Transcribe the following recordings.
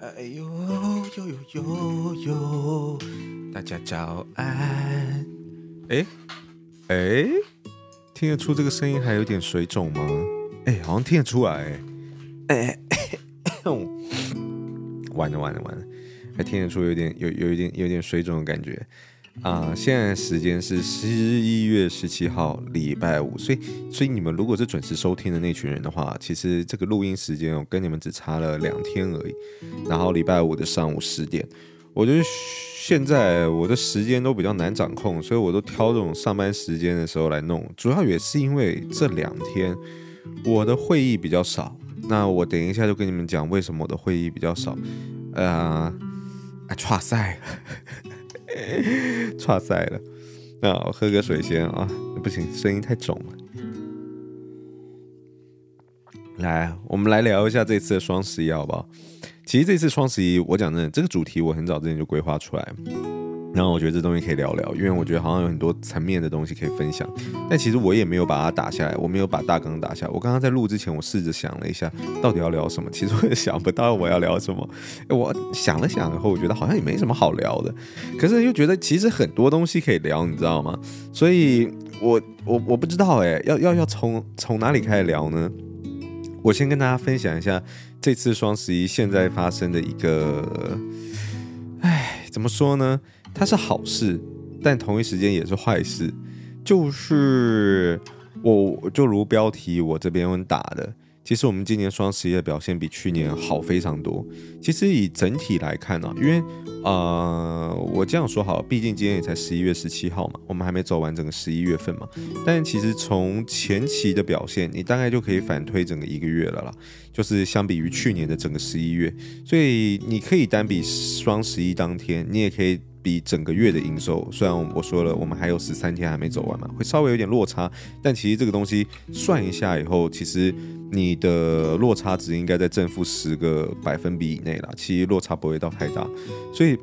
哎呦呦呦呦呦！大家早安。哎哎，听得出这个声音还有点水肿吗？哎，好像听得出来。哎，完了完了完了，还听得出有点有有一点有点水肿的感觉。啊、现在时间是十一月十七号，礼拜五，所以，所以你们如果是准时收听的那群人的话，其实这个录音时间我跟你们只差了两天而已。然后礼拜五的上午十点，我觉得现在我的时间都比较难掌控，所以我都挑这种上班时间的时候来弄。主要也是因为这两天我的会议比较少。那我等一下就跟你们讲为什么我的会议比较少。呃，啊，剉赛。差赛了，那我喝个水先啊！不行，声音太肿了。来，我们来聊一下这次的双十一好不好？其实这次双十一，我讲真的，这个主题我很早之前就规划出来。然后我觉得这东西可以聊聊，因为我觉得好像有很多层面的东西可以分享。但其实我也没有把它打下来，我没有把大纲打下来。我刚刚在录之前，我试着想了一下，到底要聊什么。其实我也想不到我要聊什么。我想了想以后，我觉得好像也没什么好聊的。可是又觉得其实很多东西可以聊，你知道吗？所以我我我不知道哎，要要要从从哪里开始聊呢？我先跟大家分享一下这次双十一现在发生的一个，哎，怎么说呢？它是好事，但同一时间也是坏事。就是我就如标题我这边打的，其实我们今年双十一的表现比去年好非常多。其实以整体来看呢、因为呃，我这样说好，毕竟今天也才十一月十七号嘛，我们还没走完整个十一月份嘛。但其实从前期的表现，你大概就可以反推整个一个月了啦。就是相比于去年的整个十一月，所以你可以单比双十一当天，你也可以。比整个月的营收，虽然我说了，我们还有十三天还没走完嘛，会稍微有点落差，但其实这个东西算一下以后，其实你的落差值应该在正负十个百分比以内啦，其实落差不会到太大，所以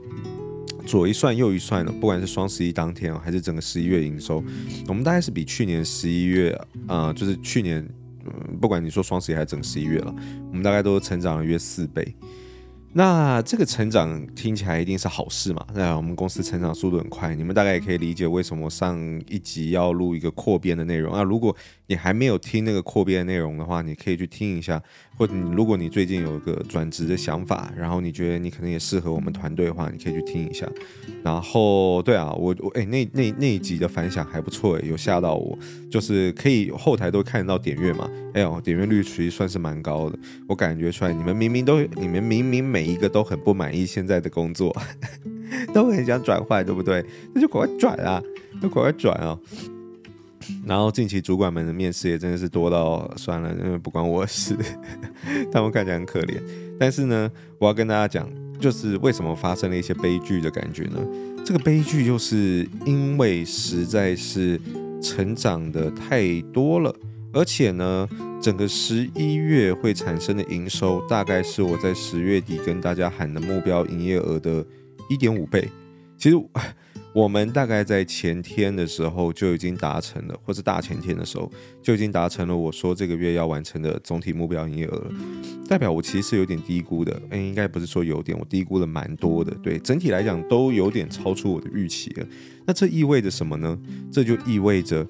左一算右一算呢，不管是双十一当天还是整个十一月营收，我们大概是比去年十一月啊、呃，就是去年，不管你说双十一还是整十一月了，我们大概都成长了约四倍。那这个成长听起来一定是好事嘛？那我们公司成长速度很快，你们大概也可以理解为什么上一集要录一个扩编的内容啊。如果你还没有听那个扩编的内容的话，你可以去听一下。或者你如果你最近有一个转职的想法，然后你觉得你可能也适合我们团队的话，你可以去听一下。然后对啊，我我哎那那那一集的反响还不错哎，有吓到我，就是可以后台都看得到点阅嘛。哎呦，点阅率其实算是蛮高的，我感觉出来你们明明都你们明明每每一个都很不满意现在的工作，都很想转换，对不对？那就赶快转啊，就赶快转啊。然后近期主管们的面试也真的是多到算了，因为不关我事，他们看起来很可怜。但是呢，我要跟大家讲，就是为什么发生了一些悲剧的感觉呢？这个悲剧就是因为实在是成长的太多了，而且呢，整个十一月会产生的营收大概是我在十月底跟大家喊的目标营业额的一点五倍。其实。我们大概在前天的时候就已经达成了，或者大前天的时候就已经达成了。我说这个月要完成的总体目标营业额了，代表我其实是有点低估的。哎，应该不是说有点，我低估了蛮多的。对，整体来讲都有点超出我的预期了。那这意味着什么呢？这就意味着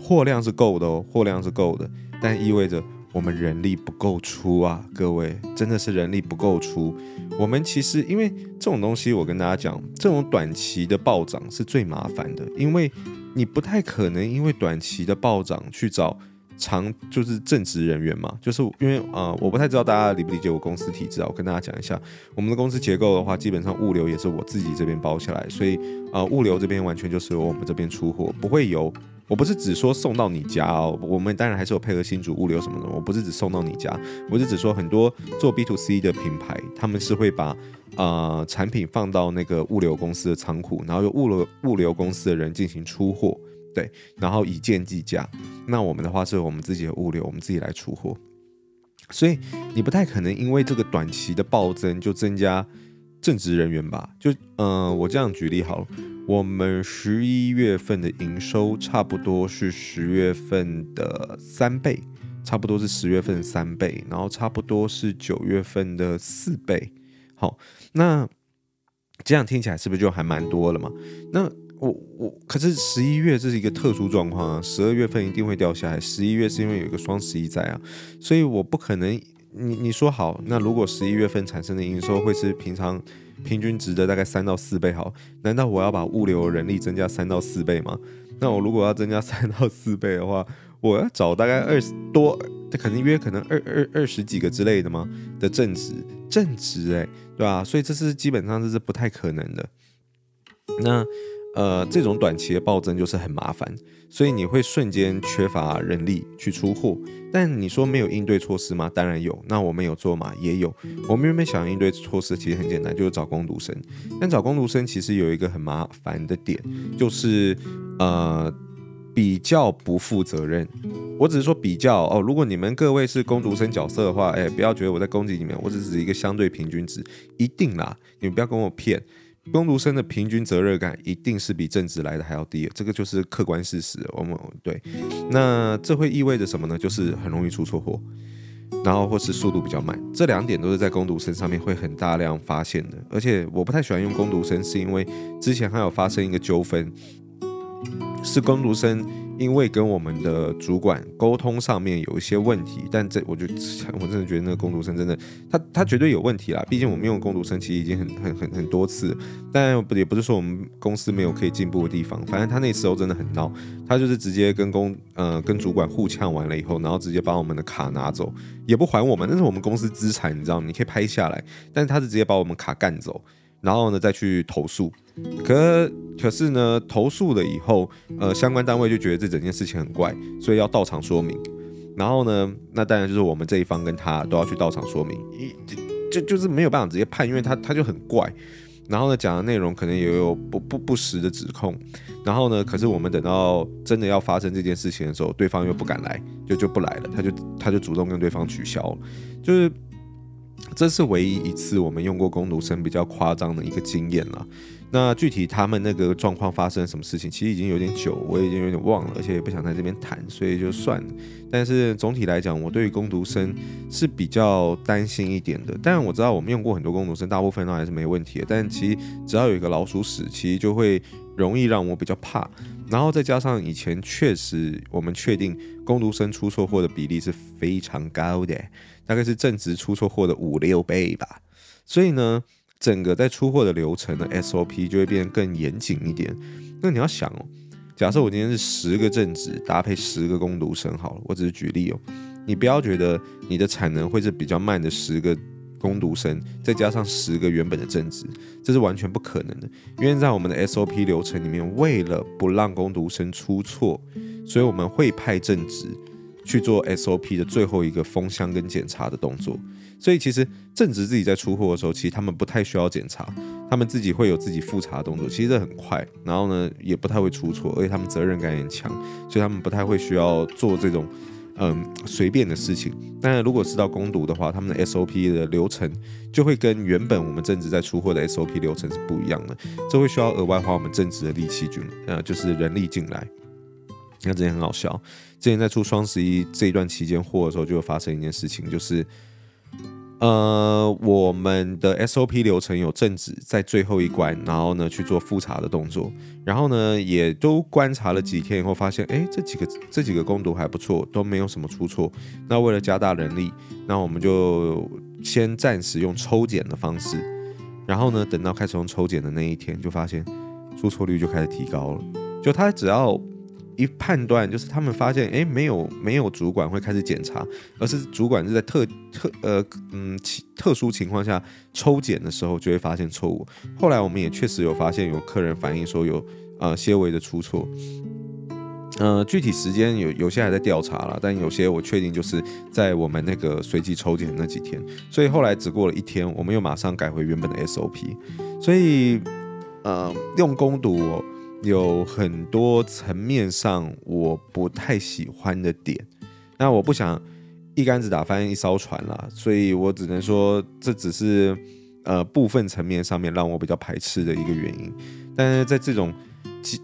货量是够的哦，货量是够的，但意味着。我们人力不够出啊，各位，真的是人力不够出。我们其实因为这种东西，我跟大家讲，这种短期的暴涨是最麻烦的，因为你不太可能因为短期的暴涨去找长就是正职人员嘛。就是因为啊、我不太知道大家理不理解我公司体制啊。我跟大家讲一下，我们的公司结构的话，基本上物流也是我自己这边包下来，所以啊、物流这边完全就是由我们这边出货，不会有。我不是只说送到你家哦，我们当然还是有配合新竹物流什么的。我不是只送到你家，我是只说很多做 B to C 的品牌，他们是会把呃产品放到那个物流公司的仓库，然后由物流物流公司的人进行出货，对，然后以件计价。那我们的话是我们自己的物流，我们自己来出货，所以你不太可能因为这个短期的暴增就增加正职人员吧？就嗯、我这样举例好了。我们十一月份的营收差不多是十月份的三倍，差不多是十月份三倍，然后差不多是九月份的四倍。好，那这样听起来是不是就还蛮多了嘛？那我我可是十一月这是一个特殊状况啊，十二月份一定会掉下来，十一月是因为有一个双十一在啊，所以我不可能。你你说好，那如果十一月份产生的营收会是平常平均值的大概三到四倍好，难道我要把物流人力增加三到四倍吗？那我如果要增加三到四倍的话，我要找大概二十多，这肯定约可能二二二十几个之类的吗？的正职正职诶，对吧？所以这是基本上这是不太可能的。那。呃，这种短期的暴增就是很麻烦，所以你会瞬间缺乏人力去出货。但你说没有应对措施吗？当然有。那我们有做吗？也有。我们原本想应对措施其实很简单，就是找工读生。但找工读生其实有一个很麻烦的点，就是呃比较不负责任。我只是说比较哦，如果你们各位是工读生角色的话，哎，不要觉得我在攻击你们，我只是一个相对平均值，一定啦，你们不要跟我骗。工读生的平均责任感一定是比正职来的还要低，这个就是客观事实。我们对，那这会意味着什么呢？就是很容易出错货，然后或是速度比较慢，这两点都是在工读生上面会很大量发现的。而且我不太喜欢用工读生，是因为之前还有发生一个纠纷，是工读生。因为跟我们的主管沟通上面有一些问题，但这我就我真的觉得那个工读生真的他他绝对有问题啦。毕竟我们用工读生其实已经很很很很多次，但不也不是说我们公司没有可以进步的地方。反正他那时候真的很闹，他就是直接跟工呃跟主管互呛完了以后，然后直接把我们的卡拿走，也不还我们，那是我们公司资产，你知道吗？你可以拍下来，但是他是直接把我们卡干走。然后呢，再去投诉，可可是呢，投诉了以后，呃，相关单位就觉得这整件事情很怪，所以要到场说明。然后呢，那当然就是我们这一方跟他都要去到场说明，一就就是没有办法直接判，因为他他就很怪。然后呢，讲的内容可能也有不不不实的指控。然后呢，可是我们等到真的要发生这件事情的时候，对方又不敢来，就就不来了，他就他就主动跟对方取消了，就是。这是唯一一次我们用过工读生比较夸张的一个经验了。那具体他们那个状况发生什么事情，其实已经有点久，我已经有点忘了，而且也不想在这边谈，所以就算了。但是总体来讲，我对于工读生是比较担心一点的。但我知道我们用过很多工读生，大部分都还是没问题的。但其实只要有一个老鼠屎，其实就会容易让我比较怕。然后再加上以前确实我们确定工读生出错货的比例是非常高的。大概是正职出错货的五六倍吧，所以呢，整个在出货的流程的 SOP 就会变得更严谨一点。那你要想哦，假设我今天是十个正职搭配十个工读生好了，我只是举例哦，你不要觉得你的产能会是比较慢的十个攻读生，再加上十个原本的正职，这是完全不可能的。因为在我们的 SOP 流程里面，为了不让攻读生出错，所以我们会派正职。去做 SOP 的最后一个封箱跟检查的动作，所以其实正职自己在出货的时候，其实他们不太需要检查，他们自己会有自己复查的动作，其实这很快，然后呢也不太会出错，而且他们责任感也强，所以他们不太会需要做这种嗯随便的事情。但如果是到攻读的话，他们的 SOP 的流程就会跟原本我们正职在出货的 SOP 流程是不一样的，这会需要额外花我们正职的力气进，呃就是人力进来。那之前很好笑，之前在出双十一这一段期间货的时候，就发生一件事情，就是，呃，我们的 SOP 流程有正职在最后一关，然后呢去做复查的动作，然后呢也都观察了几天以后，发现，哎，这几个这几个工读还不错，都没有什么出错。那为了加大人力，那我们就先暂时用抽检的方式，然后呢等到开始用抽检的那一天，就发现出错率就开始提高了，就他只要。一判断就是他们发现，哎，没有没有主管会开始检查，而是主管是在特特呃嗯特殊情况下抽检的时候就会发现错误。后来我们也确实有发现有客人反映说有呃些微的出错，呃具体时间有有些还在调查了，但有些我确定就是在我们那个随机抽检那几天，所以后来只过了一天，我们又马上改回原本的 SOP，所以呃用工读。有很多层面上我不太喜欢的点，那我不想一竿子打翻一艘船啦，所以我只能说这只是呃部分层面上面让我比较排斥的一个原因。但是在这种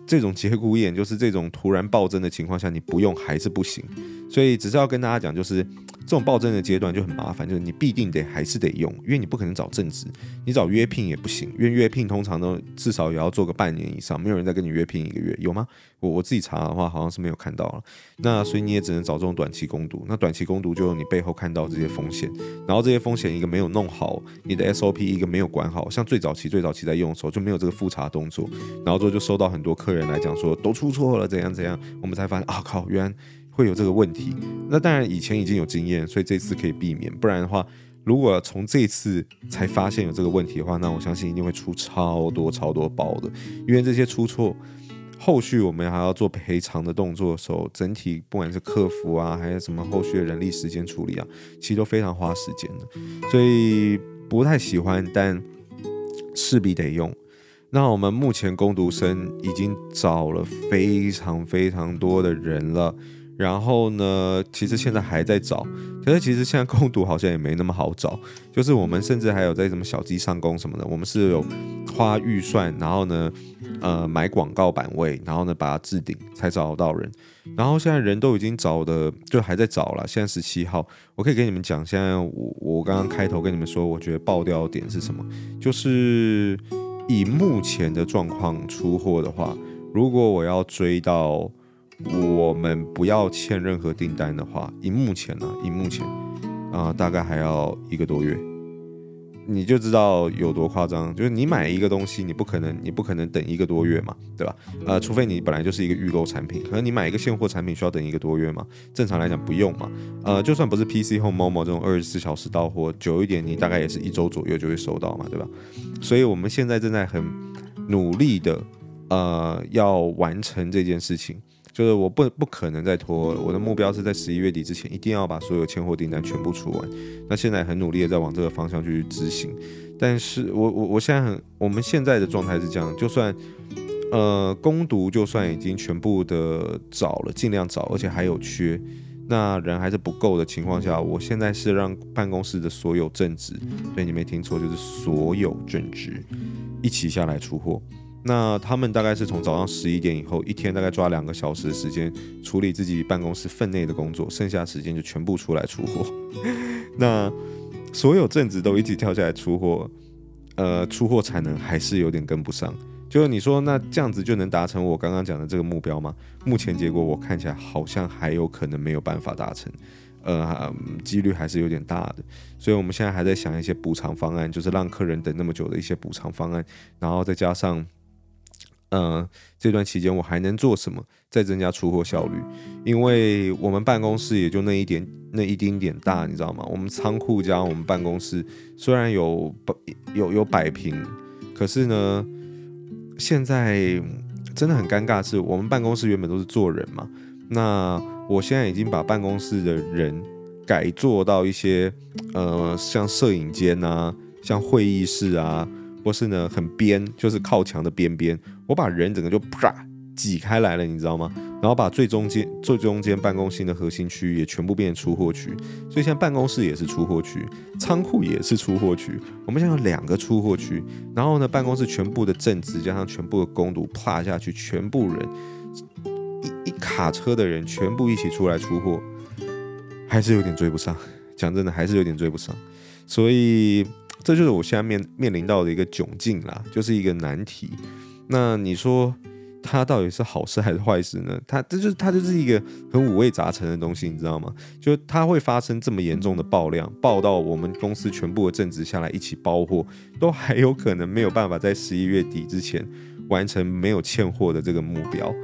这种节骨眼，就是这种突然暴增的情况下，你不用还是不行。所以只是要跟大家讲，就是。这种暴增的阶段就很麻烦，就是你必定得还是得用，因为你不可能找正职，你找约聘也不行，因为约聘通常都至少也要做个半年以上，没有人再跟你约聘一个月，有吗？我我自己查的话好像是没有看到了，那所以你也只能找这种短期攻读，那短期攻读就你背后看到这些风险，然后这些风险一个没有弄好，你的 SOP 一个没有管好，像最早期最早期在用的时候就没有这个复查动作，然后之后就收到很多客人来讲说都出错了怎样怎样，我们才发现啊靠，原来。会有这个问题，那当然以前已经有经验，所以这次可以避免。不然的话，如果从这次才发现有这个问题的话，那我相信一定会出超多超多包的。因为这些出错，后续我们还要做赔偿的动作的时候，整体不管是客服啊，还有什么后续的人力时间处理啊，其实都非常花时间的。所以不太喜欢，但势必得用。那我们目前工读生已经找了非常非常多的人了。然后呢，其实现在还在找，可是其实现在攻读好像也没那么好找，就是我们甚至还有在什么小鸡上工什么的，我们是有花预算，然后呢，呃，买广告版位，然后呢把它置顶才找到人。然后现在人都已经找的，就还在找了。现在十七号，我可以跟你们讲，现在我我刚刚开头跟你们说，我觉得爆掉点是什么？就是以目前的状况出货的话，如果我要追到。我们不要欠任何订单的话，以目前呢、以目前啊、大概还要一个多月，你就知道有多夸张。就是你买一个东西，你不可能，你不可能等一个多月嘛，对吧？呃，除非你本来就是一个预购产品，可能你买一个现货产品需要等一个多月嘛。正常来讲不用嘛。呃，就算不是 PC 或 Momo 这种二十四小时到货，久一点你大概也是一周左右就会收到嘛，对吧？所以我们现在正在很努力的呃要完成这件事情。就是我不不可能再拖，我的目标是在十一月底之前一定要把所有签货订单全部出完。那现在很努力的在往这个方向去执行，但是我我我现在很，我们现在的状态是这样，就算呃攻读就算已经全部的找了，尽量找，而且还有缺，那人还是不够的情况下，我现在是让办公室的所有正职，对，你没听错，就是所有正职一起下来出货。那他们大概是从早上十一点以后，一天大概抓两个小时的时间处理自己办公室分内的工作，剩下时间就全部出来出货。那所有正职都一起跳下来出货，呃，出货产能还是有点跟不上。就是你说，那这样子就能达成我刚刚讲的这个目标吗？目前结果我看起来好像还有可能没有办法达成，呃，几率还是有点大的。所以我们现在还在想一些补偿方案，就是让客人等那么久的一些补偿方案，然后再加上。嗯，这段期间我还能做什么？再增加出货效率？因为我们办公室也就那一点，那一丁点大，你知道吗？我们仓库加我们办公室虽然有有有百平，可是呢，现在真的很尴尬，是我们办公室原本都是坐人嘛，那我现在已经把办公室的人改做到一些呃，像摄影间啊，像会议室啊。或是呢，很边，就是靠墙的边边，我把人整个就啪挤开来了，你知道吗？然后把最中间、最中间办公室的核心区域也全部变成出货区，所以现在办公室也是出货区，仓库也是出货区。我们现在有两个出货区，然后呢，办公室全部的正职加上全部的工读啪下去，全部人一一卡车的人全部一起出来出货，还是有点追不上。讲真的，还是有点追不上，所以。这就是我现在面面临到的一个窘境啦，就是一个难题。那你说它到底是好事还是坏事呢？它这就是它就是一个很五味杂陈的东西，你知道吗？就它会发生这么严重的爆量，爆到我们公司全部的正职下来一起包货，都还有可能没有办法在十一月底之前完成没有欠货的这个目标。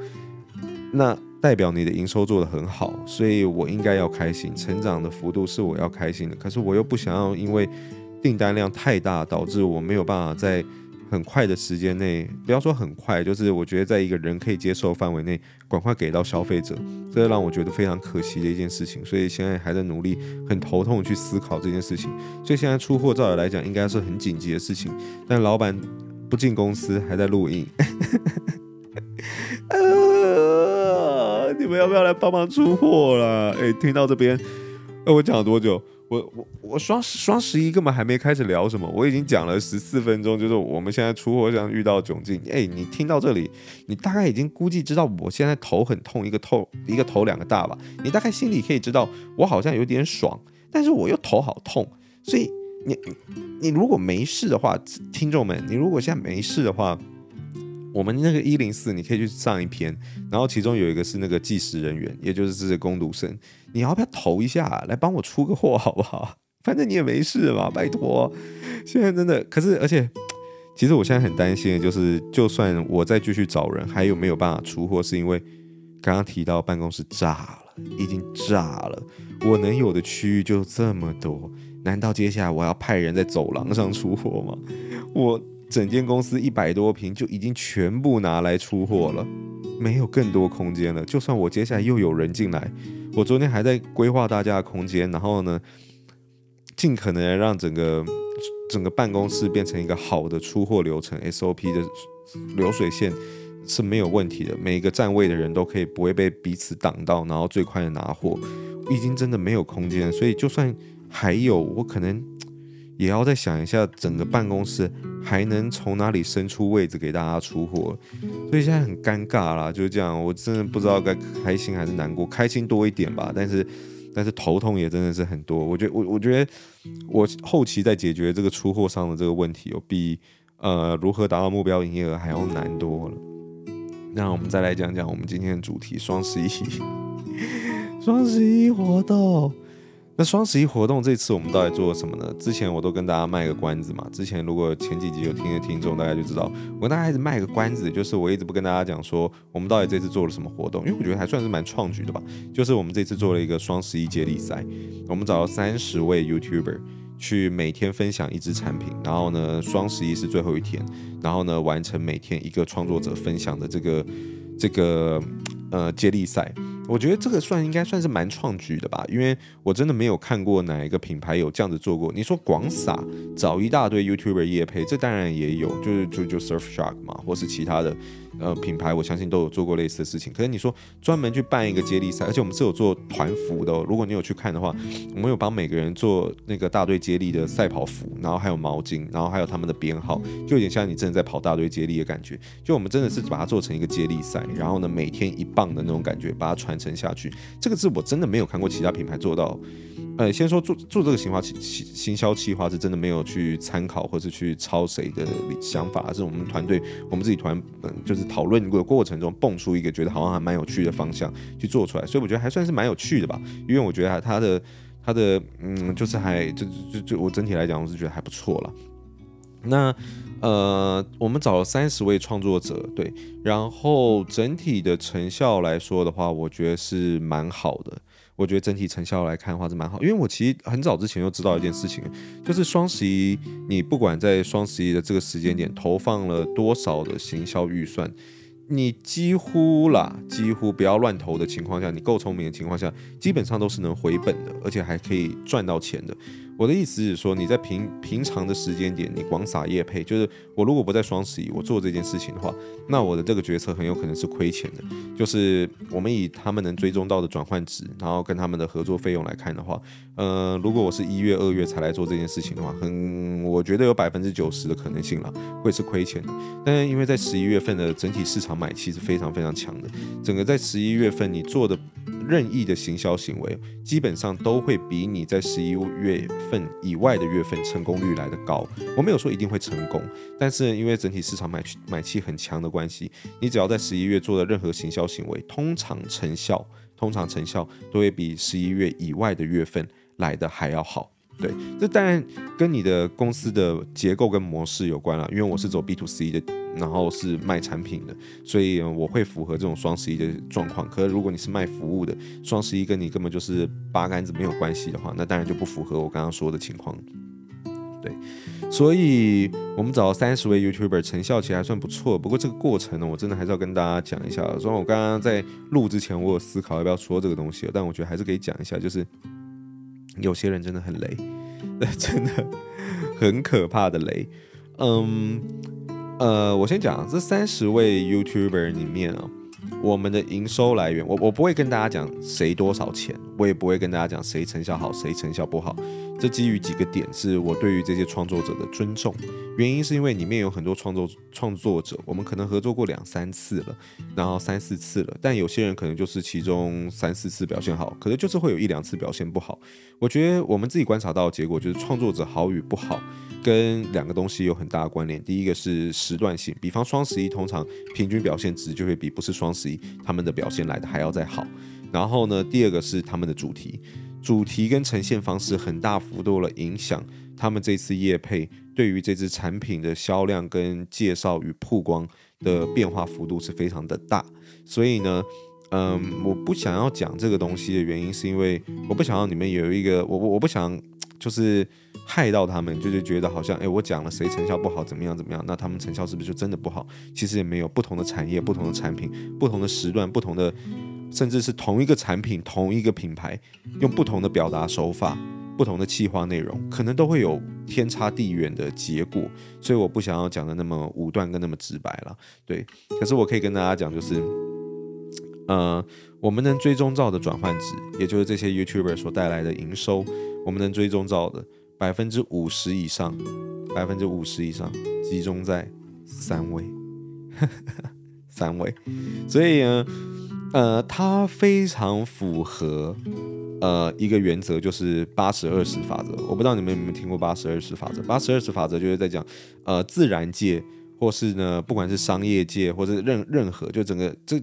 那代表你的营收做得很好，所以我应该要开心，成长的幅度是我要开心的。可是我又不想要因为订单量太大，导致我没有办法在很快的时间内，不要说很快，就是我觉得在一个人可以接受范围内，赶快给到消费者，这让我觉得非常可惜的一件事情。所以现在还在努力，很头痛去思考这件事情。所以现在出货照理来讲应该是很紧急的事情，但老板不进公司，还在录音。你们要不要来帮忙出货啦？诶，听到这边，诶，我讲了多久？我我我双双十一根本还没开始聊什么，我已经讲了十四分钟，就是我们现在出货上遇到窘境。哎，你听到这里，你大概已经估计知道我现在头很痛，一个头一个头两个大吧？你大概心里可以知道我好像有点爽，但是我又头好痛，所以你你如果没事的话，听众们，你如果现在没事的话。我们那个一零四，你可以去上一篇，然后其中有一个是那个计时人员，也就是这些工读生，你要不要投一下来帮我出个货好不好？反正你也没事嘛，拜托。现在真的，可是而且，其实我现在很担心的就是，就算我再继续找人，还有没有办法出货？是因为刚刚提到办公室炸了，已经炸了，我能有的区域就这么多，难道接下来我要派人在走廊上出货吗？我。整间公司一百多平就已经全部拿来出货了，没有更多空间了。就算我接下来又有人进来，我昨天还在规划大家的空间，然后呢，尽可能让整个整个办公室变成一个好的出货流程 SOP 的流水线是没有问题的。每一个站位的人都可以不会被彼此挡到，然后最快的拿货。已经真的没有空间，所以就算还有，我可能。也要再想一下，整个办公室还能从哪里伸出位置给大家出货，所以现在很尴尬啦，就是这样。我真的不知道该开心还是难过，开心多一点吧。但是，但是头痛也真的是很多。我觉得，我我觉得我后期在解决这个出货上的这个问题，有比呃如何达到目标营业额还要难多了。那我们再来讲讲我们今天的主题：双十一，双十一活动。那双十一活动这次我们到底做了什么呢？之前我都跟大家卖个关子嘛。之前如果前几集有听的听众，大家就知道我跟大家一直卖个关子，就是我一直不跟大家讲说我们到底这次做了什么活动，因为我觉得还算是蛮创举的吧。就是我们这次做了一个双十一接力赛，我们找了三十位 YouTuber 去每天分享一支产品，然后呢，双十一是最后一天，然后呢，完成每天一个创作者分享的这个这个呃接力赛。我觉得这个算应该算是蛮创举的吧，因为我真的没有看过哪一个品牌有这样子做过。你说广撒找一大堆 YouTuber 业配，这当然也有，就是就就 Surfshark 嘛，或是其他的。呃，品牌我相信都有做过类似的事情。可是你说专门去办一个接力赛，而且我们是有做团服的哦。如果你有去看的话，我们有帮每个人做那个大队接力的赛跑服，然后还有毛巾，然后还有他们的编号，就有点像你真的在跑大队接力的感觉。就我们真的是把它做成一个接力赛，然后呢，每天一棒的那种感觉，把它传承下去。这个是我真的没有看过其他品牌做到。呃，先说做做这个行话行行销企划是真的没有去参考或是去抄谁的想法，而是我们团队我们自己团嗯就是讨论过过程中蹦出一个觉得好像还蛮有趣的方向去做出来，所以我觉得还算是蛮有趣的吧，因为我觉得他的他的嗯就是还就就就我整体来讲我是觉得还不错了。那呃我们找了三十位创作者对，然后整体的成效来说的话，我觉得是蛮好的。我觉得整体成效来看的话是蛮好，因为我其实很早之前就知道一件事情，就是双十一，你不管在双十一的这个时间点投放了多少的行销预算，你几乎啦，几乎不要乱投的情况下，你够聪明的情况下，基本上都是能回本的，而且还可以赚到钱的。我的意思是说，你在平平常的时间点，你广撒业配，就是我如果不在双十一，我做这件事情的话，那我的这个决策很有可能是亏钱的。就是我们以他们能追踪到的转换值，然后跟他们的合作费用来看的话，呃，如果我是一月、二月才来做这件事情的话，很，我觉得有百分之九十的可能性了，会是亏钱的。但是因为在十一月份的整体市场买气是非常非常强的，整个在十一月份你做的。任意的行销行为，基本上都会比你在十一月份以外的月份成功率来得高。我没有说一定会成功，但是因为整体市场买买气很强的关系，你只要在十一月做的任何行销行为，通常成效通常成效都会比十一月以外的月份来得还要好。对，这当然跟你的公司的结构跟模式有关了，因为我是走 B to C 的。然后是卖产品的，所以我会符合这种双十一的状况。可是如果你是卖服务的，双十一跟你根本就是八竿子没有关系的话，那当然就不符合我刚刚说的情况。对，所以我们找了三十位 YouTuber，成效其实还算不错。不过这个过程呢，我真的还是要跟大家讲一下。虽然我刚刚在录之前，我有思考要不要说这个东西，但我觉得还是可以讲一下，就是有些人真的很雷，真的很可怕的雷。嗯。呃，我先讲这三十位 YouTuber 里面啊，我们的营收来源，我我不会跟大家讲谁多少钱，我也不会跟大家讲谁成效好，谁成效不好。这基于几个点，是我对于这些创作者的尊重。原因是因为里面有很多创作创作者，我们可能合作过两三次了，然后三四次了，但有些人可能就是其中三四次表现好，可能就是会有一两次表现不好。我觉得我们自己观察到的结果就是创作者好与不好，跟两个东西有很大的关联。第一个是时段性，比方双十一通常平均表现值就会比不是双十一他们的表现来的还要再好。然后呢，第二个是他们的主题。主题跟呈现方式很大幅度的影响他们这次业配对于这支产品的销量跟介绍与曝光的变化幅度是非常的大，所以呢，嗯，我不想要讲这个东西的原因是因为我不想要你们有一个我我我不想就是害到他们，就是觉得好像诶，我讲了谁成效不好怎么样怎么样，那他们成效是不是就真的不好？其实也没有，不同的产业、不同的产品、不同的时段、不同的。甚至是同一个产品、同一个品牌，用不同的表达手法、不同的企划内容，可能都会有天差地远的结果。所以我不想要讲的那么武断跟那么直白了。对，可是我可以跟大家讲，就是，呃，我们能追踪到的转换值，也就是这些 YouTuber 所带来的营收，我们能追踪到的百分之五十以上，百分之五十以上集中在三位，三位。所以呢。呃，它非常符合呃一个原则，就是八十二十法则。我不知道你们有没有听过八十二十法则？八十二十法则就是在讲，呃，自然界或是呢，不管是商业界或者任任何，就整个这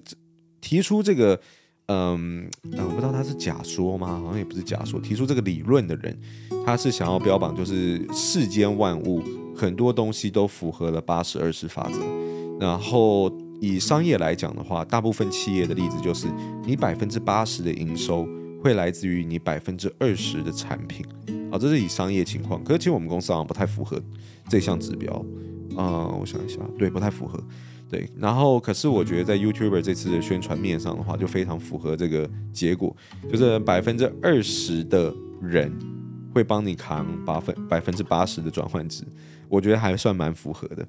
提出这个，嗯、我不知道他是假说吗？好像也不是假说。提出这个理论的人，他是想要标榜，就是世间万物很多东西都符合了八十二十法则，然后。以商业来讲的话，大部分企业的例子就是，你百分之八十的营收会来自于你百分之二十的产品，啊，这是以商业情况。可是其实我们公司好像不太符合这项指标，啊、我想一下，对，不太符合，对。然后，可是我觉得在 YouTuber 这次的宣传面上的话，就非常符合这个结果，就是百分之二十的人会帮你扛八分百分之八十的转换值，我觉得还算蛮符合的。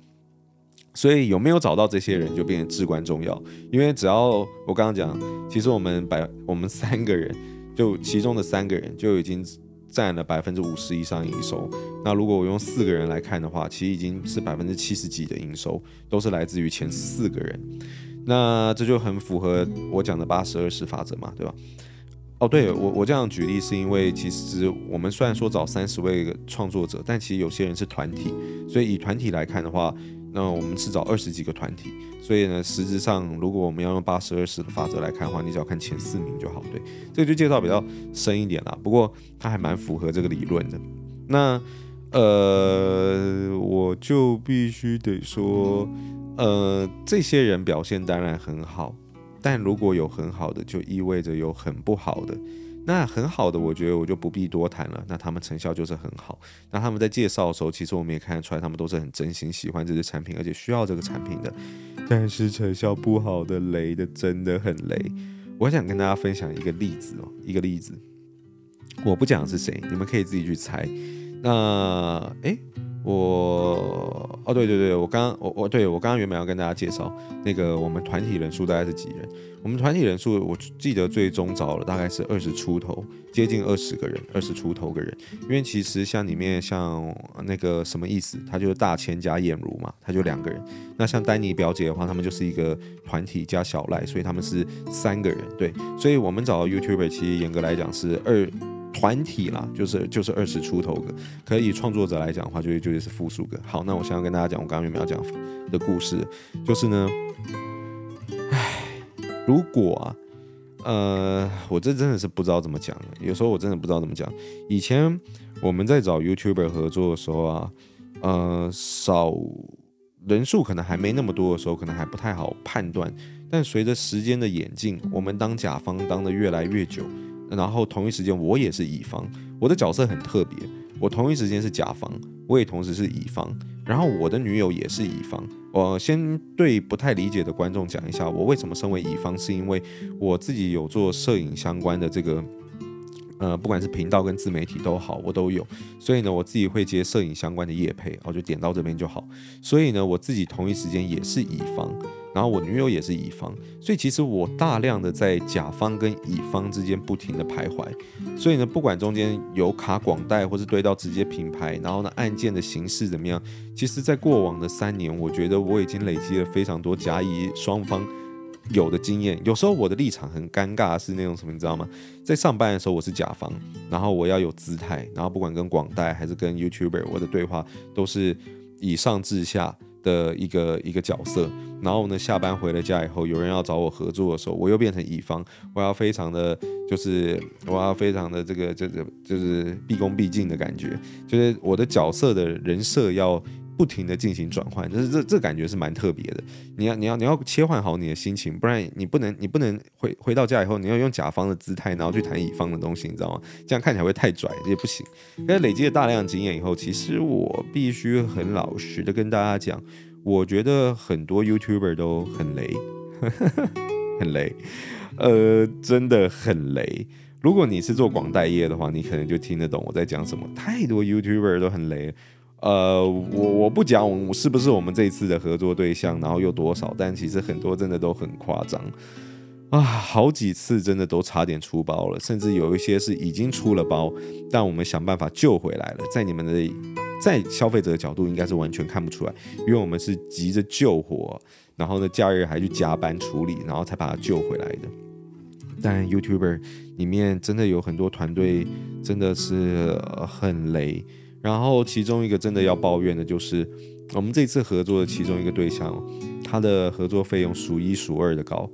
所以有没有找到这些人就变得至关重要，因为只要我刚刚讲，其实我们百我们三个人，就其中的三个人就已经占了百分之五十以上营收。那如果我用四个人来看的话，其实已经是百分之七十几的营收都是来自于前四个人。那这就很符合我讲的八十二十法则嘛，对吧？哦，对我我这样举例是因为其实我们虽然说找三十位创作者，但其实有些人是团体，所以以团体来看的话。那我们是找二十几个团体，所以呢，实质上如果我们要用八十二十的法则来看的话，你只要看前四名就好。对，这个就介绍比较深一点啦。不过它还蛮符合这个理论的。那呃，我就必须得说，呃，这些人表现当然很好，但如果有很好的，就意味着有很不好的。那很好的，我觉得我就不必多谈了。那他们成效就是很好。那他们在介绍的时候，其实我们也看得出来，他们都是很真心喜欢这些产品，而且需要这个产品的。但是成效不好的，雷的真的很雷。我想跟大家分享一个例子哦，一个例子。我不讲是谁，你们可以自己去猜。那诶。我哦，对对对，我刚刚我我对我刚刚原本要跟大家介绍那个我们团体人数大概是几人？我们团体人数我记得最终找了大概是二十出头，接近二十个人，二十出头个人。因为其实像里面像那个什么意思，他就是大千加燕如嘛，他就两个人。那像丹尼表姐的话，他们就是一个团体加小赖，所以他们是三个人。对，所以我们找 YouTuber 其实严格来讲是二。团体啦，就是就是二十出头个，可以创作者来讲的话，就就是复数个。好，那我想要跟大家讲，我刚刚有没有要讲的故事，就是呢，唉，如果啊，呃，我这真的是不知道怎么讲，有时候我真的不知道怎么讲。以前我们在找 YouTuber 合作的时候啊，呃，少人数可能还没那么多的时候，可能还不太好判断。但随着时间的演进，我们当甲方当得越来越久。然后同一时间，我也是乙方，我的角色很特别。我同一时间是甲方，我也同时是乙方。然后我的女友也是乙方。我先对不太理解的观众讲一下，我为什么身为乙方，是因为我自己有做摄影相关的这个呃，不管是频道跟自媒体都好，我都有。所以呢，我自己会接摄影相关的业配，我就点到这边就好。所以呢，我自己同一时间也是乙方，然后我女友也是乙方，所以其实我大量的在甲方跟乙方之间不停的徘徊。所以呢，不管中间有卡广代，或是对到直接品牌，然后呢，案件的形式怎么样，其实在过往的三年，我觉得我已经累积了非常多甲乙双方。有的经验，有时候我的立场很尴尬，是那种什么，你知道吗？在上班的时候我是甲方，然后我要有姿态，然后不管跟广代还是跟 YouTuber，我的对话都是以上至下的一个一个角色。然后呢，下班回了家以后，有人要找我合作的时候，我又变成乙方，我要非常的，就是我要非常的这个，这个就是毕恭毕敬的感觉，就是我的角色的人设要。不停的进行转换，就是这这感觉是蛮特别的。你要你要你要切换好你的心情，不然你不能你不能回回到家以后，你要用甲方的姿态，然后去谈乙方的东西，你知道吗？这样看起来会太拽，也不行。但累积了大量经验以后，其实我必须很老实的跟大家讲，我觉得很多 YouTuber 都很雷，很雷，呃，真的很雷。如果你是做广代业的话，你可能就听得懂我在讲什么。太多 YouTuber 都很雷。呃，我我不讲我是不是我们这一次的合作对象，然后又多少，但其实很多真的都很夸张啊，好几次真的都差点出包了，甚至有一些是已经出了包，但我们想办法救回来了。在你们的在消费者的角度，应该是完全看不出来，因为我们是急着救火，然后呢，假日还去加班处理，然后才把它救回来的。但 YouTuber 里面真的有很多团队真的是很雷。然后其中一个真的要抱怨的就是，我们这次合作的其中一个对象，他的合作费用数一数二的高，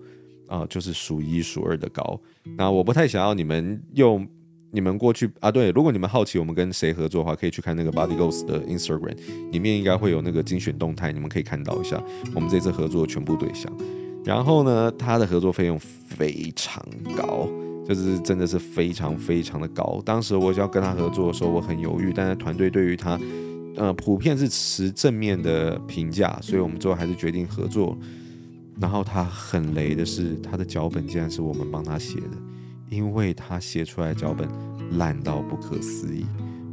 啊、就是数一数二的高。那我不太想要你们用你们过去啊，对，如果你们好奇我们跟谁合作的话，可以去看那个 Body Ghost 的 Instagram，里面应该会有那个精选动态，你们可以看到一下我们这次合作的全部对象。然后呢，他的合作费用非常高。就是真的是非常非常的高。当时我就要跟他合作的时候，我很犹豫，但是团队对于他，呃，普遍是持正面的评价，所以我们最后还是决定合作。然后他很雷的是，他的脚本竟然是我们帮他写的，因为他写出来脚本烂到不可思议。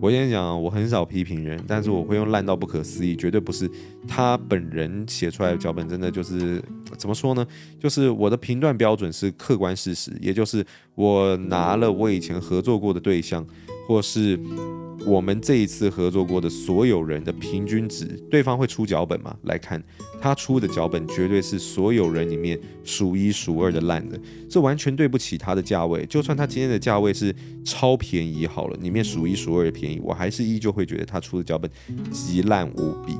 我先讲，我很少批评人，但是我会用烂到不可思议，绝对不是他本人写出来的脚本，真的就是怎么说呢？就是我的评断标准是客观事实，也就是我拿了我以前合作过的对象，或是。我们这一次合作过的所有人的平均值，对方会出脚本吗？来看他出的脚本，绝对是所有人里面数一数二的烂的，这完全对不起他的价位。就算他今天的价位是超便宜好了，里面数一数二的便宜，我还是依旧会觉得他出的脚本极烂无比，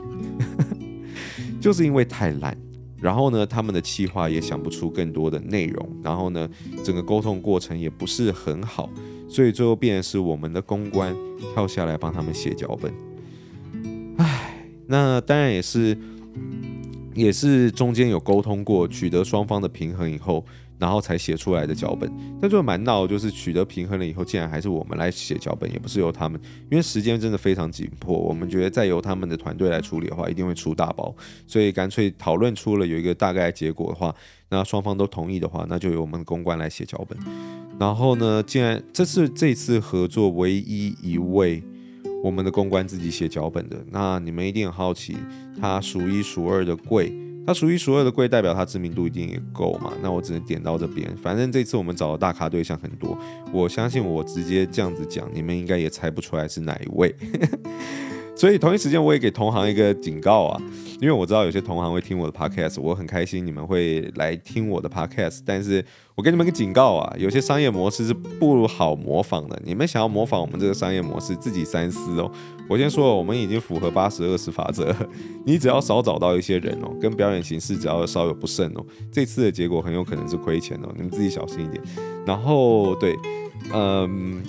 就是因为太烂。然后呢，他们的企划也想不出更多的内容，然后呢，整个沟通过程也不是很好。所以最后变成是我们的公关跳下来帮他们写脚本，唉，那当然也是，也是中间有沟通过，取得双方的平衡以后，然后才写出来的脚本。但最后蛮闹，就是取得平衡了以后，竟然还是我们来写脚本，也不是由他们，因为时间真的非常紧迫。我们觉得再由他们的团队来处理的话，一定会出大包，所以干脆讨论出了有一个大概结果的话，那双方都同意的话，那就由我们公关来写脚本。然后呢，既然这是这次合作唯一一位我们的公关自己写脚本的，那你们一定很好奇，他数一数二的贵，他数一数二的贵，代表他知名度一定也够嘛？那我只能点到这边。反正这次我们找的大咖对象很多，我相信我直接这样子讲，你们应该也猜不出来是哪一位。所以同一时间，我也给同行一个警告啊，因为我知道有些同行会听我的 podcast，我很开心你们会来听我的 podcast，但是我给你们个警告啊，有些商业模式是不好模仿的，你们想要模仿我们这个商业模式，自己三思哦。我先说，我们已经符合八十二十法则，你只要少找到一些人哦，跟表演形式只要稍有不慎哦，这次的结果很有可能是亏钱哦，你们自己小心一点。然后对，嗯。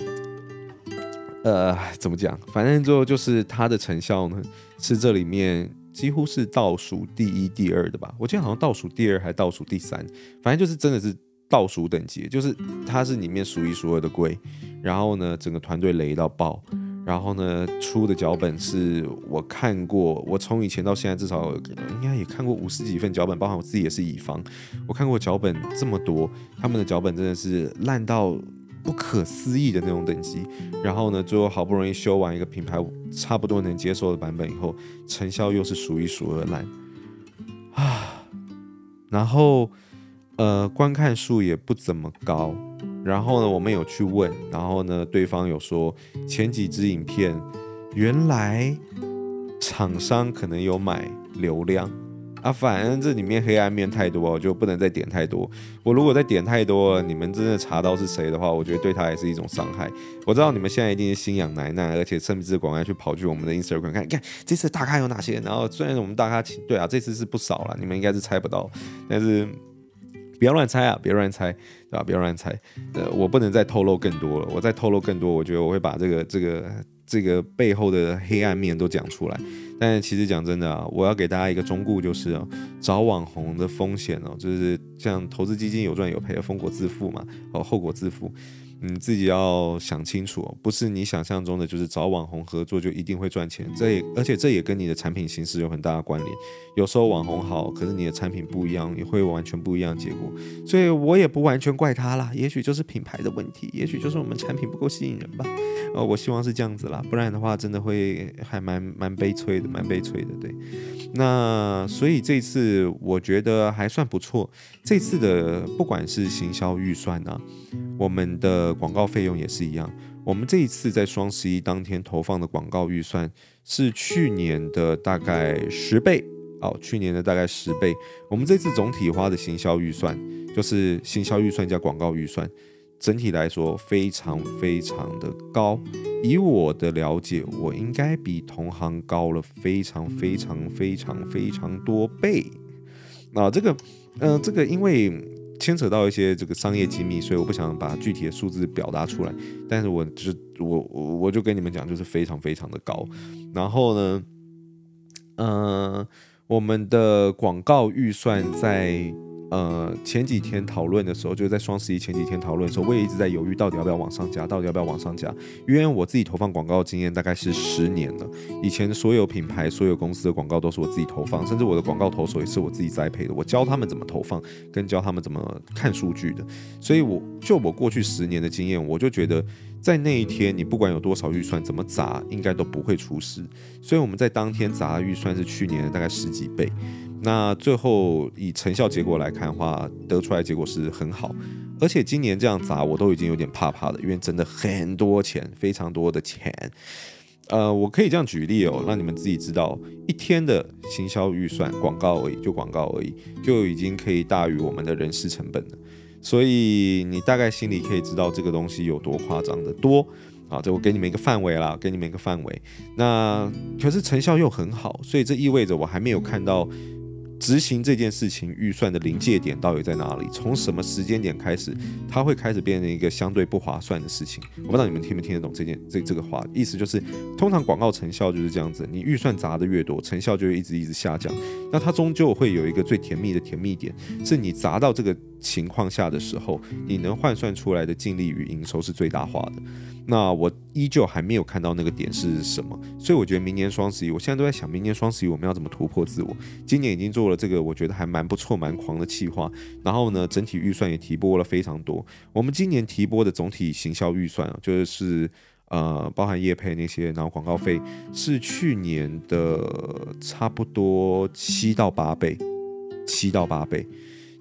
呃，怎么讲？反正最后就是它的成效呢，是这里面几乎是倒数第一、第二的吧。我记得好像倒数第二还倒数第三，反正就是真的是倒数等级，就是它是里面数一数二的贵。然后呢，整个团队雷到爆。然后呢，出的脚本是我看过，我从以前到现在至少应该也看过五十几份脚本，包含我自己也是乙方，我看过脚本这么多，他们的脚本真的是烂到。不可思议的那种等级。然后呢，最后好不容易修完一个品牌差不多能接受的版本以后，成效又是数一数二烂啊。然后呃，观看数也不怎么高。然后呢，我们有去问，然后呢，对方有说前几支影片原来厂商可能有买流量。啊，反正这里面黑暗面太多，我就不能再点太多。我如果再点太多了，你们真的查到是谁的话，我觉得对他也是一种伤害。我知道你们现在一定是心痒难耐，而且甚至广告去跑去我们的 Instagram 看，看这次大咖有哪些。然后虽然我们大咖请，对啊，这次是不少了，你们应该是猜不到，但是不要乱猜啊，不要乱猜，对吧？不要乱猜。呃，我不能再透露更多了，我再透露更多，我觉得我会把这个这个这个背后的黑暗面都讲出来。但其实讲真的啊，我要给大家一个忠告，就是啊，找网红的风险哦，就是像投资基金有赚有赔，风果自负嘛，哦，后果自负。你自己要想清楚，不是你想象中的，就是找网红合作就一定会赚钱。这也而且这也跟你的产品形式有很大的关联。有时候网红好，可是你的产品不一样，也会完全不一样的结果。所以我也不完全怪他啦，也许就是品牌的问题，也许就是我们产品不够吸引人吧。呃，我希望是这样子啦，不然的话真的会还蛮蛮悲催的，蛮悲催的。对，那所以这次我觉得还算不错。这次的不管是行销预算啊，我们的广告费用也是一样。我们这一次在双十一当天投放的广告预算是去年的大概十倍哦，去年的大概十倍。我们这次总体花的行销预算就是行销预算加广告预算，整体来说非常非常的高。以我的了解，我应该比同行高了非常非常非常非常多倍。啊，这个，嗯、这个因为。牵扯到一些这个商业机密，所以我不想把具体的数字表达出来。但是我就是我我我就跟你们讲，就是非常非常的高。然后呢，嗯、我们的广告预算在。呃，前几天讨论的时候，就是在双十一前几天讨论的时候，我也一直在犹豫到底要不要往上加，到底要不要往上加。因为我自己投放广告的经验大概是十年了，以前所有品牌、所有公司的广告都是我自己投放，甚至我的广告投手也是我自己栽培的，我教他们怎么投放，跟教他们怎么看数据的。所以，我就我过去十年的经验，我就觉得在那一天，你不管有多少预算，怎么砸，应该都不会出事。所以我们在当天砸的预算是去年的大概十几倍。那最后以成效结果来看的话，得出来结果是很好，而且今年这样砸我都已经有点怕怕的，因为真的很多钱，非常多的钱。呃，我可以这样举例哦，让你们自己知道，一天的行销预算，广告而已，就广告而已，就已经可以大于我们的人事成本了。所以你大概心里可以知道这个东西有多夸张的多啊！这我给你们一个范围啦，给你们一个范围。那可是成效又很好，所以这意味着我还没有看到。执行这件事情预算的临界点到底在哪里？从什么时间点开始，它会开始变成一个相对不划算的事情？我不知道你们听没听得懂这件这这个话，意思就是，通常广告成效就是这样子，你预算砸得越多，成效就会一直一直下降。那它终究会有一个最甜蜜的甜蜜点，是你砸到这个情况下的时候，你能换算出来的净利与营收是最大化的。那我依旧还没有看到那个点是什么，所以我觉得明年双十一，我现在都在想，明年双十一我们要怎么突破自我。今年已经做了这个，我觉得还蛮不错、蛮狂的企划。然后呢，整体预算也提拨了非常多。我们今年提拨的总体行销预算啊，就是呃，包含业配那些，然后广告费是去年的差不多七到八倍，七到八倍。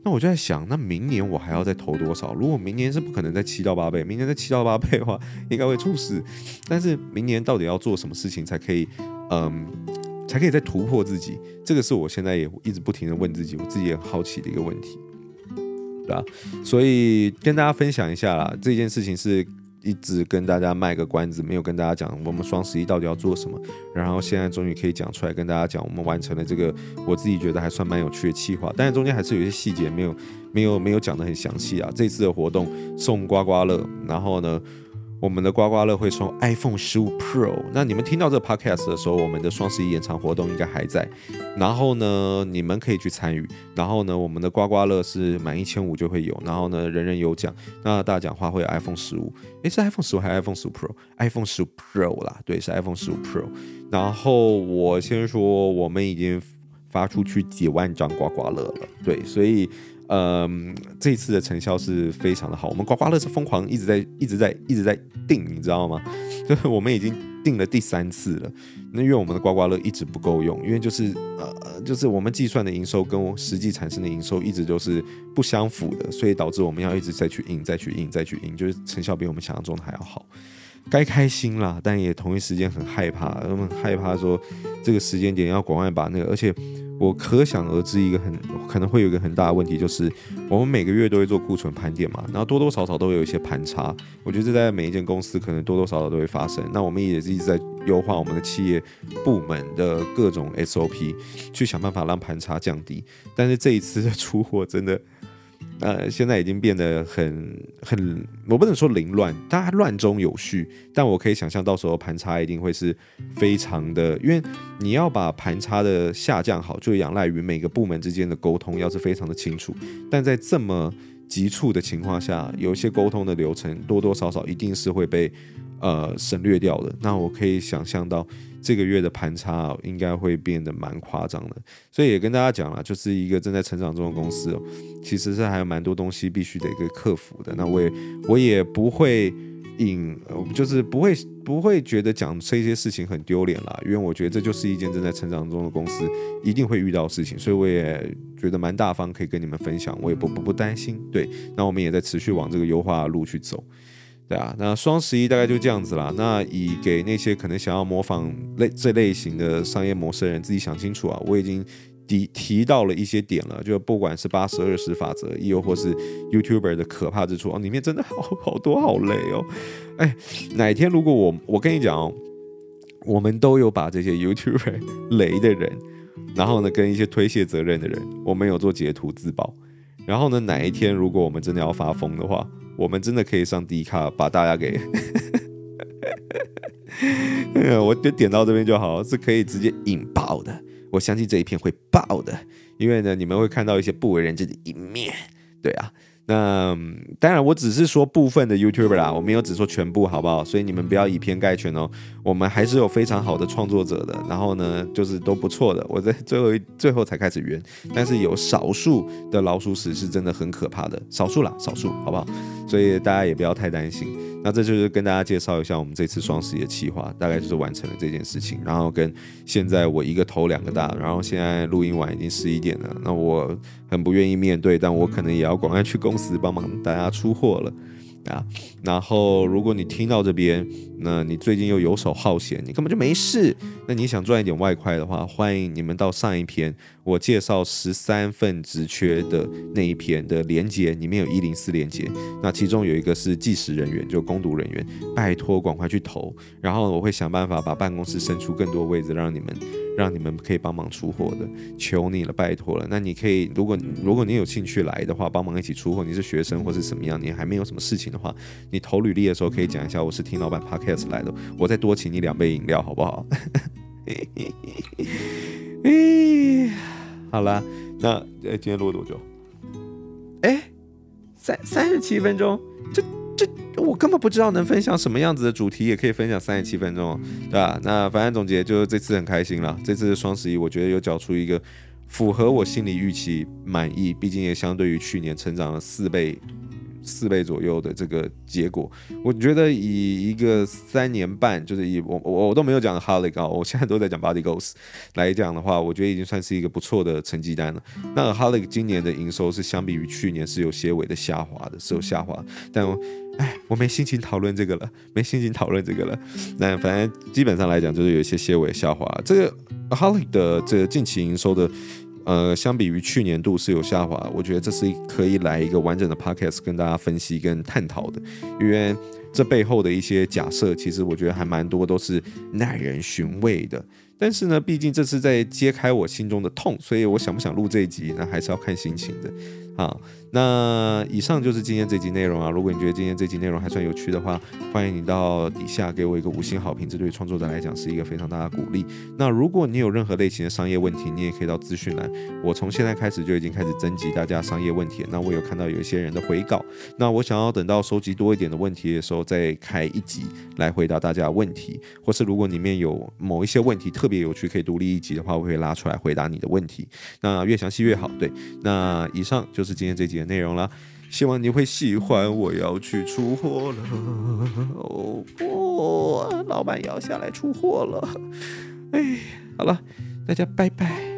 那我就在想，那明年我还要再投多少？如果明年是不可能再七到八倍，明年再七到八倍的话，应该会猝死。但是明年到底要做什么事情才可以，嗯，才可以再突破自己？这个是我现在也一直不停的问自己，我自己也好奇的一个问题，对吧？所以跟大家分享一下啦，这件事情是。一直跟大家卖个关子，没有跟大家讲我们双十一到底要做什么。然后现在终于可以讲出来，跟大家讲我们完成了这个我自己觉得还算蛮有趣的计划。但是中间还是有一些细节没有、没有、没有讲的很详细啊。这次的活动送刮刮乐，然后呢，我们的刮刮乐会送 iPhone 十五 Pro。那你们听到这个 Podcast 的时候，我们的双十一延长活动应该还在。然后呢，你们可以去参与。然后呢，我们的刮刮乐是满一千五就会有。然后呢，人人有奖。那大奖话会有 iPhone 十五。诶，是 iPhone 十五还是 iPhone 十五 Pro？iPhone 十五 Pro 啦，对，是 iPhone 十五 Pro。然后我先说，我们已经发出去几万张刮刮乐了。对，所以呃，这一次的成效是非常的好。我们刮刮乐是疯狂一直在一直在一直在订，你知道吗？就是我们已经订了第三次了。那因为我们的刮刮乐一直不够用，因为就是呃，就是我们计算的营收跟实际产生的营收一直都是不相符的，所以导致我们要一直再去印、再去印、再去印，就是成效比我们想象中的还要好。该开心啦，但也同一时间很害怕，我们害怕说这个时间点要赶快把那个，而且。我可想而知，一个很可能会有一个很大的问题，就是我们每个月都会做库存盘点嘛，然后多多少少都有一些盘差。我觉得这在每一间公司可能多多少少都会发生。那我们也是一直在优化我们的企业部门的各种 SOP，去想办法让盘差降低。但是这一次的出货真的。呃，现在已经变得很很，我不能说凌乱，大家乱中有序。但我可以想象，到时候盘差一定会是非常的，因为你要把盘差的下降好，就仰赖于每个部门之间的沟通要是非常的清楚。但在这么急促的情况下，有一些沟通的流程多多少少一定是会被呃省略掉的。那我可以想象到。这个月的盘差应该会变得蛮夸张的，所以也跟大家讲了，就是一个正在成长中的公司哦，其实是还有蛮多东西必须得一个克服的。那我也我也不会引，就是不会不会觉得讲这些事情很丢脸啦，因为我觉得这就是一件正在成长中的公司一定会遇到事情，所以我也觉得蛮大方，可以跟你们分享，我也不不不担心。对，那我们也在持续往这个优化路去走。对啊，那双十一大概就这样子啦。那以给那些可能想要模仿类这类型的商业模式的人自己想清楚啊。我已经提提到了一些点了，就不管是八十二十法则，又或是 YouTuber 的可怕之处哦，里面真的 好好多好雷哦。哎，哪天如果我我跟你讲哦，我们都有把这些 YouTuber 雷的人，然后呢跟一些推卸责任的人，我们有做截图自保。然后呢，哪一天如果我们真的要发疯的话，我们真的可以上 D 卡把大家给，我就点到这边就好，是可以直接引爆的。我相信这一片会爆的，因为呢，你们会看到一些不为人知的一面。对啊。那当然，我只是说部分的 YouTuber 啦，我没有只说全部，好不好？所以你们不要以偏概全哦。我们还是有非常好的创作者的，然后呢，就是都不错的。我在最后最后才开始圆，但是有少数的老鼠屎是真的很可怕的，少数啦，少数，好不好？所以大家也不要太担心。那这就是跟大家介绍一下我们这次双十一的企划，大概就是完成了这件事情。然后跟现在我一个头两个大，然后现在录音完已经十一点了，那我很不愿意面对，但我可能也要赶快去公司帮忙大家出货了。啊，然后如果你听到这边，那你最近又游手好闲，你根本就没事。那你想赚一点外快的话，欢迎你们到上一篇我介绍十三份职缺的那一篇的连接，里面有一零四连接。那其中有一个是计时人员，就工读人员，拜托赶快去投。然后我会想办法把办公室伸出更多位置，让你们。让你们可以帮忙出货的，求你了，拜托了。那你可以，如果如果你有兴趣来的话，帮忙一起出货。你是学生或是什么样，你还没有什么事情的话，你投履历的时候可以讲一下，我是听老板 Podcast 来的，我再多请你两杯饮料，好不好？哎好啦，那哎，今天录了多久？哎，三三十七分钟，这。这我根本不知道能分享什么样子的主题，也可以分享三十七分钟，对吧？那反正总结就是这次很开心了，这次双十一我觉得有缴出一个符合我心里预期满意，毕竟也相对于去年成长了四倍。四倍左右的这个结果，我觉得以一个三年半，就是以我我我都没有讲 Holic 啊，我现在都在讲 Body Goals 来讲的话，我觉得已经算是一个不错的成绩单了。那 Holic 今年的营收是相比于去年是有些微的下滑的，是有下滑，但我哎，我没心情讨论这个了，没心情讨论这个了。那反正基本上来讲，就是有一些些微下滑。这个 Holic 的这个近期营收的。呃，相比于去年度是有下滑，我觉得这是可以来一个完整的 podcast 跟大家分析跟探讨的，因为这背后的一些假设，其实我觉得还蛮多都是耐人寻味的。但是呢，毕竟这是在揭开我心中的痛，所以我想不想录这一集，那还是要看心情的。好，那以上就是今天这集内容啊。如果你觉得今天这集内容还算有趣的话，欢迎你到底下给我一个五星好评，这对创作者来讲是一个非常大的鼓励。那如果你有任何类型的商业问题，你也可以到资讯栏。我从现在开始就已经开始征集大家商业问题。那我有看到有一些人的回稿，那我想要等到收集多一点的问题的时候，再开一集来回答大家问题，或是如果里面有某一些问题特别有趣，可以独立一集的话，我会拉出来回答你的问题。那越详细越好。对，那以上就是今天这集的内容啦，希望你会喜欢。我要去出货了，哦不，老板要下来出货了。哎，好了，大家拜拜。